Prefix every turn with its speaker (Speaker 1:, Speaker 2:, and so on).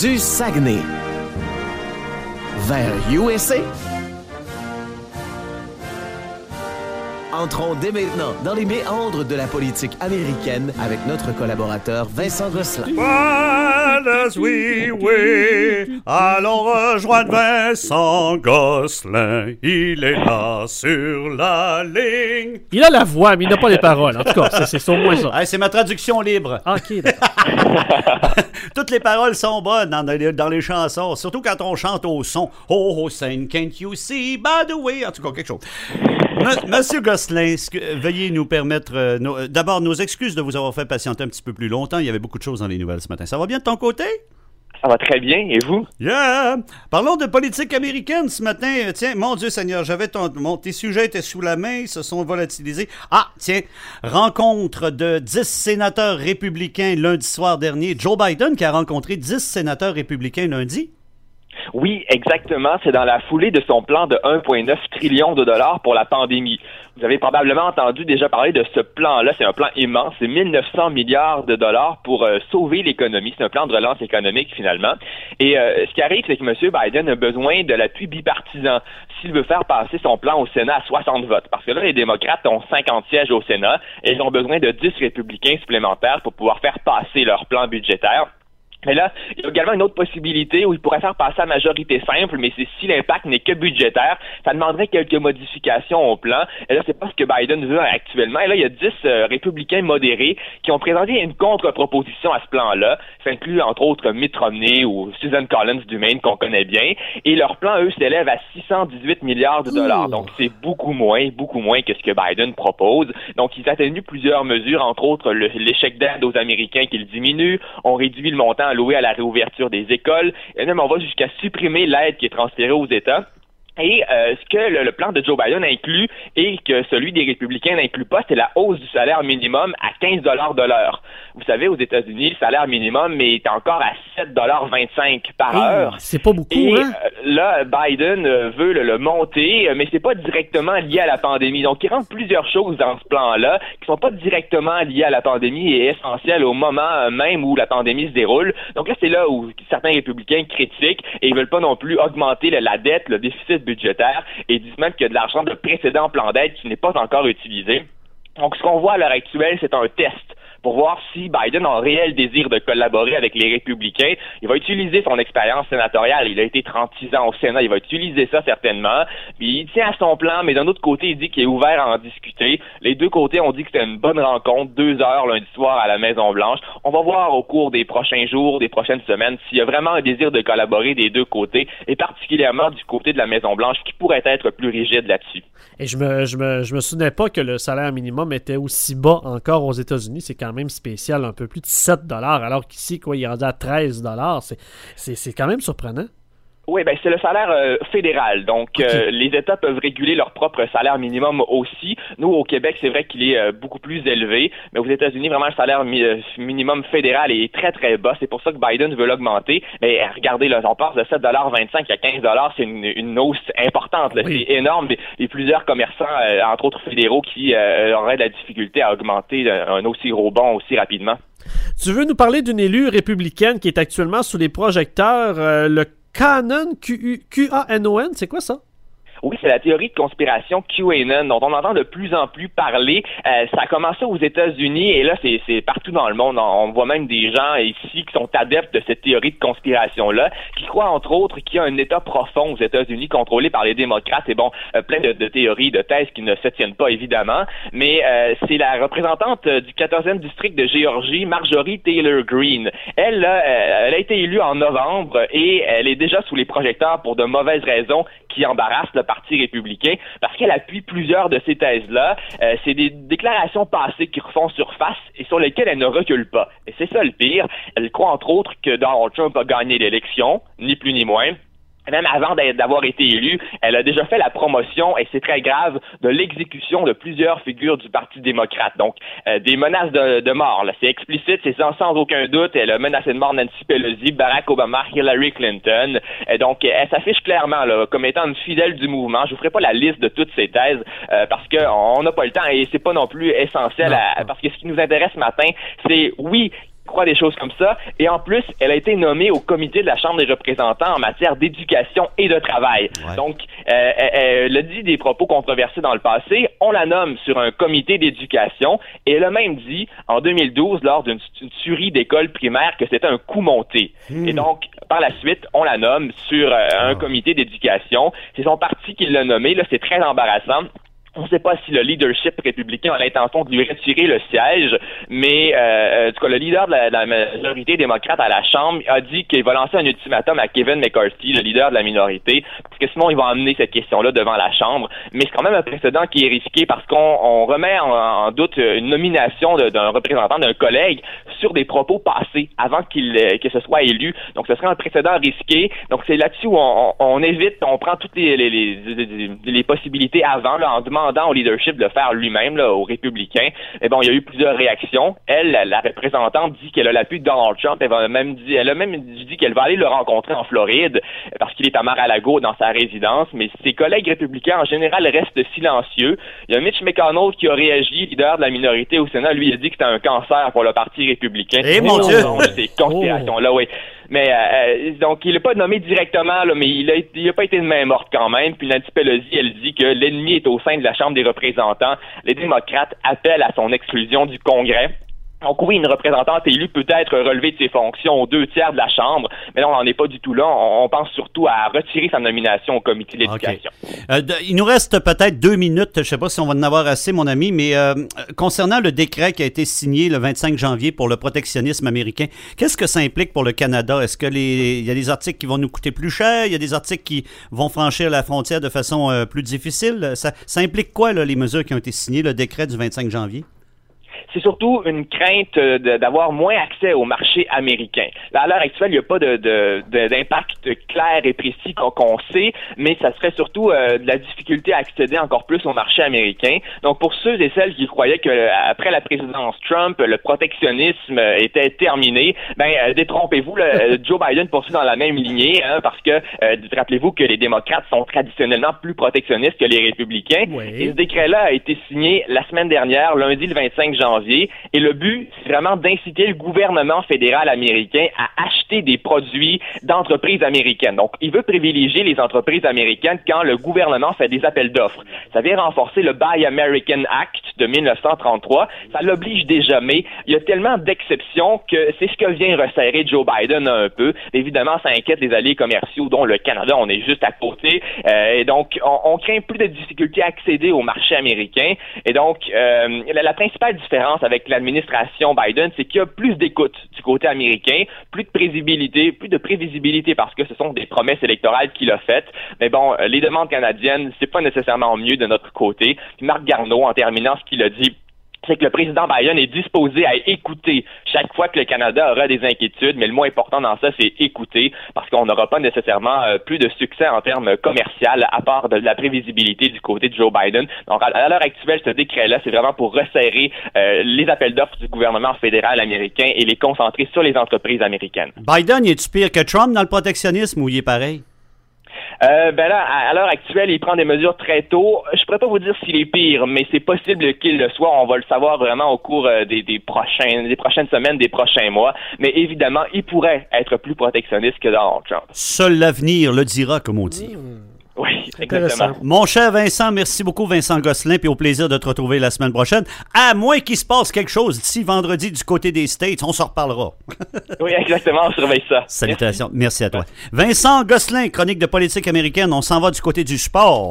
Speaker 1: Du Saguenay vers USA. Entrons dès maintenant dans les méandres de la politique américaine avec notre collaborateur Vincent Gosselin.
Speaker 2: As we allons rejoindre Vincent Gosselin. Il est là sur la ligne.
Speaker 3: Il a la voix, mais il n'a pas les paroles. En tout cas, c'est- c'est au moins ça.
Speaker 2: Hey, c'est ma traduction libre.
Speaker 3: OK.
Speaker 2: Toutes les paroles sont bonnes dans les, dans les chansons, surtout quand on chante au son. Oh, oh, Saint, can't you see by the way? En tout cas, quelque chose. Monsieur Gosselin, veuillez nous permettre. euh, euh, D'abord, nos excuses de vous avoir fait patienter un petit peu plus longtemps. Il y avait beaucoup de choses dans les nouvelles ce matin. Ça va bien de ton côté?
Speaker 4: Ça va très bien, et vous?
Speaker 2: Yeah! Parlons de politique américaine ce matin. Euh, Tiens, mon Dieu Seigneur, j'avais ton, mon- tes sujets étaient sous la main, ils se sont volatilisés. Ah, tiens, rencontre de 10 sénateurs républicains lundi soir dernier. Joe Biden qui a rencontré 10 sénateurs républicains lundi.
Speaker 4: Oui, exactement. C'est dans la foulée de son plan de 1,9 trillion de dollars pour la pandémie. Vous avez probablement entendu déjà parler de ce plan-là. C'est un plan immense. C'est 1900 milliards de dollars pour euh, sauver l'économie. C'est un plan de relance économique, finalement. Et euh, ce qui arrive, c'est que M. Biden a besoin de l'appui bipartisan s'il veut faire passer son plan au Sénat à 60 votes. Parce que là, les démocrates ont 50 sièges au Sénat et ils ont besoin de 10 républicains supplémentaires pour pouvoir faire passer leur plan budgétaire. Mais là, il y a également une autre possibilité où il pourrait faire passer à majorité simple, mais c'est si l'impact n'est que budgétaire, ça demanderait quelques modifications au plan. Et là, c'est pas ce que Biden veut actuellement. Et là, il y a 10 euh, républicains modérés qui ont présenté une contre-proposition à ce plan-là. Ça inclut entre autres Mitt Romney ou Susan Collins du Maine qu'on connaît bien. Et leur plan, eux, s'élève à 618 milliards de dollars. Donc, c'est beaucoup moins, beaucoup moins que ce que Biden propose. Donc, ils atténuent plusieurs mesures, entre autres l'échec d'aide aux Américains qu'ils diminuent. On réduit le montant alloué à la réouverture des écoles. Et même, on va jusqu'à supprimer l'aide qui est transférée aux États. Et euh, ce que le, le plan de Joe Biden inclut et que celui des républicains n'inclut pas, c'est la hausse du salaire minimum à 15 dollars de l'heure. Vous savez, aux États-Unis, le salaire minimum est encore à 7 dollars 25 par heure.
Speaker 3: C'est pas beaucoup,
Speaker 4: Et
Speaker 3: hein?
Speaker 4: euh, là, Biden veut le, le monter, mais c'est pas directement lié à la pandémie. Donc, il rentre plusieurs choses dans ce plan-là qui sont pas directement liées à la pandémie et essentielles au moment même où la pandémie se déroule. Donc là, c'est là où certains républicains critiquent et ils veulent pas non plus augmenter la dette, le déficit budgétaire et disent même qu'il y a de l'argent de précédent plan d'aide qui n'est pas encore utilisé. Donc, ce qu'on voit à l'heure actuelle, c'est un test pour voir si Biden a un réel désir de collaborer avec les républicains. Il va utiliser son expérience sénatoriale. Il a été 36 ans au Sénat. Il va utiliser ça certainement. Il tient à son plan, mais d'un autre côté, il dit qu'il est ouvert à en discuter. Les deux côtés ont dit que c'était une bonne rencontre, deux heures lundi soir à la Maison-Blanche. On va voir au cours des prochains jours, des prochaines semaines, s'il y a vraiment un désir de collaborer des deux côtés, et particulièrement du côté de la Maison-Blanche, qui pourrait être plus rigide là-dessus.
Speaker 3: Et je me, je, me, je me souvenais pas que le salaire minimum était aussi bas encore aux États-Unis. C'est quand même spécial, un peu plus de 7 alors qu'ici, quoi, il est rendu à 13 C'est quand même surprenant.
Speaker 4: Oui, ben c'est le salaire euh, fédéral. Donc, euh, les États peuvent réguler leur propre salaire minimum aussi. Nous, au Québec, c'est vrai qu'il est euh, beaucoup plus élevé, mais aux États-Unis, vraiment, le salaire mi- euh, minimum fédéral est très, très bas. C'est pour ça que Biden veut l'augmenter. Mais regardez, là, on passe de 7,25 à 15 c'est une, une hausse importante.
Speaker 3: Oui.
Speaker 4: C'est énorme. A plusieurs commerçants, euh, entre autres fédéraux, qui euh, auraient de la difficulté à augmenter un aussi gros bond aussi rapidement.
Speaker 3: Tu veux nous parler d'une élue républicaine qui est actuellement sous les projecteurs, euh, le Canon, Q-A-N-O-N, c'est quoi ça?
Speaker 4: Oui, c'est la théorie de conspiration QAnon dont on entend de plus en plus parler. Euh, ça a commencé aux États-Unis et là, c'est partout dans le monde. On voit même des gens ici qui sont adeptes de cette théorie de conspiration-là, qui croient entre autres qu'il y a un État profond aux États-Unis contrôlé par les démocrates. Et bon, euh, plein de, de théories, de thèses qui ne se tiennent pas évidemment. Mais euh, c'est la représentante euh, du 14e district de Géorgie, Marjorie Taylor Greene. Elle, euh, elle a été élue en novembre et elle est déjà sous les projecteurs pour de mauvaises raisons qui embarrassent le Parti républicain parce qu'elle appuie plusieurs de ces thèses-là. Euh, c'est des déclarations passées qui refont surface et sur lesquelles elle ne recule pas. Et c'est ça le pire. Elle croit entre autres que Donald Trump a gagné l'élection, ni plus ni moins. Même avant d'avoir été élue, elle a déjà fait la promotion, et c'est très grave, de l'exécution de plusieurs figures du Parti démocrate. Donc, euh, des menaces de, de mort, c'est explicite, c'est sans, sans aucun doute. Elle a menacé de mort Nancy Pelosi, Barack Obama, Hillary Clinton. Et donc, elle s'affiche clairement là, comme étant une fidèle du mouvement. Je vous ferai pas la liste de toutes ces thèses euh, parce qu'on n'a pas le temps et c'est pas non plus essentiel à- parce que ce qui nous intéresse ce matin, c'est oui, croit des choses comme ça. Et en plus, elle a été nommée au comité de la Chambre des représentants en matière d'éducation et de travail. Donc, euh, elle, a dit des propos controversés dans le passé. On la nomme sur un comité d'éducation et elle a même dit en 2012 lors d'une tuerie d'école primaire que c'était un coup monté. Hmm. Et donc, par la suite, on la nomme sur euh, un ah. comité d'éducation. C'est son parti qui l'a nommé. Là, c'est très embarrassant. On ne sait pas si le leadership républicain a l'intention de lui retirer le siège, mais euh, en le leader de la, majorité démocrate à la Chambre a dit qu'il va lancer un ultimatum à Kevin McCarthy, le leader de la minorité, parce que sinon il va amener cette question-là devant la Chambre. Mais c'est quand même un précédent qui est risqué parce qu'on remet en, doute une nomination d'un représentant d'un collègue sur des propos passés avant qu'il euh, que ce soit élu. Donc ce serait un précédent risqué. Donc c'est là-dessus où on, évite, on prend toutes les, les, possibilités avant là, en demandant demandant au leadership de le faire lui-même, aux républicains. Bon, il y a eu plusieurs réactions. Elle, la, représentante, dit qu'elle a l'appui de Donald Trump. Elle, va même dit, elle a même dit qu'elle va aller le rencontrer en Floride parce qu'il est à Mar-a-Lago dans sa résidence. Mais ses collègues républicains, en général, restent silencieux. Il y a Mitch McConnell qui a réagi, leader de la minorité au Sénat. Lui, il a dit que c'était un cancer pour le Parti républicain.
Speaker 2: Eh mon Dieu!
Speaker 4: Ces conspirations-là, oui. Mais euh, donc, il n'est pas nommé directement, là, mais il n'a il a pas été de main morte quand même. Puis Nancy Pelosi, elle dit que l'ennemi est au sein de la Chambre des représentants. Les démocrates appellent à son exclusion du Congrès. Donc oui, une représentante élue peut être relevée de ses fonctions aux deux tiers de la Chambre, mais là, on n'en est pas du tout là. On, pense surtout à retirer sa nomination au comité d'éducation.
Speaker 2: Euh, il nous reste peut-être deux minutes. Je ne sais pas si on va en avoir assez, mon ami, mais euh, concernant le décret qui a été signé le 25 janvier pour le protectionnisme américain, qu'est-ce que ça implique pour le Canada? Est-ce que les, il y a des articles qui vont nous coûter plus cher? Il y a des articles qui vont franchir la frontière de façon euh, plus difficile? Ça, ça implique quoi, là, les mesures qui ont été signées, le décret du 25 janvier?
Speaker 4: C'est surtout une crainte euh, d'avoir moins accès au marché américain. Là, à l'heure actuelle, il n'y a pas d'impact de, clair et précis qu'on sait, mais ça serait surtout euh, de la difficulté à accéder encore plus au marché américain. Donc, pour ceux et celles qui croyaient que euh, après la présidence Trump, le protectionnisme était terminé, ben détrompez-vous, Joe Biden poursuit dans la même lignée, hein, parce que rappelez-vous que les démocrates sont traditionnellement plus protectionnistes que les républicains. Et ce décret-là a été signé la semaine dernière, lundi le 25 janvier et le but, c'est vraiment d'inciter le gouvernement fédéral américain à acheter des produits d'entreprises américaines. Donc, il veut privilégier les entreprises américaines quand le gouvernement fait des appels d'offres. Ça vient renforcer le Buy American Act de 1933. Ça l'oblige déjà, mais il y a tellement d'exceptions que c'est ce que vient resserrer Joe Biden un peu. Évidemment, ça inquiète les alliés commerciaux, dont le Canada, on est juste à côté. Euh, et donc, on, craint plus de difficultés à accéder au marché américain. Et donc, euh, la principale différence avec l'administration Biden, c'est qu'il y a plus d'écoute du côté américain, plus de prévisibilité, plus de prévisibilité parce que ce sont des promesses électorales qu'il a faites. Mais bon, les demandes canadiennes, c'est pas nécessairement mieux de notre côté. Marc Garneau, en terminant ce qu'il a dit c'est que le président Biden est disposé à écouter chaque fois que le Canada aura des inquiétudes, mais le moins important dans ça, c'est écouter, parce qu'on n'aura pas nécessairement euh, plus de succès en termes commerciaux à part de la prévisibilité du côté de Joe Biden. Donc, à, l'heure actuelle, ce décret-là, c'est vraiment pour resserrer euh, les appels d'offres du gouvernement fédéral américain et les concentrer sur les entreprises américaines.
Speaker 2: Biden, est-tu pire que Trump dans le protectionnisme ou il est pareil?
Speaker 4: Euh, ben là, à, l'heure actuelle, il prend des mesures très tôt. Je pourrais pas vous dire s'il est pire, mais c'est possible qu'il le soit. On va le savoir vraiment au cours euh, des, des, prochaines, des prochaines semaines, des prochains mois. Mais évidemment, il pourrait être plus protectionniste que Donald Trump.
Speaker 2: Seul l'avenir le dira, comme on dit.
Speaker 4: Mmh. Exactement.
Speaker 2: Mon cher Vincent, merci beaucoup Vincent Gosselin, puis au plaisir de te retrouver la semaine prochaine. À moins qu'il se passe quelque chose d'ici vendredi du côté des States, on s'en reparlera.
Speaker 4: oui, exactement, on surveille ça.
Speaker 2: Salutations, merci, merci à toi. Vincent Gosselin, chronique de politique américaine, on s'en va du côté du sport.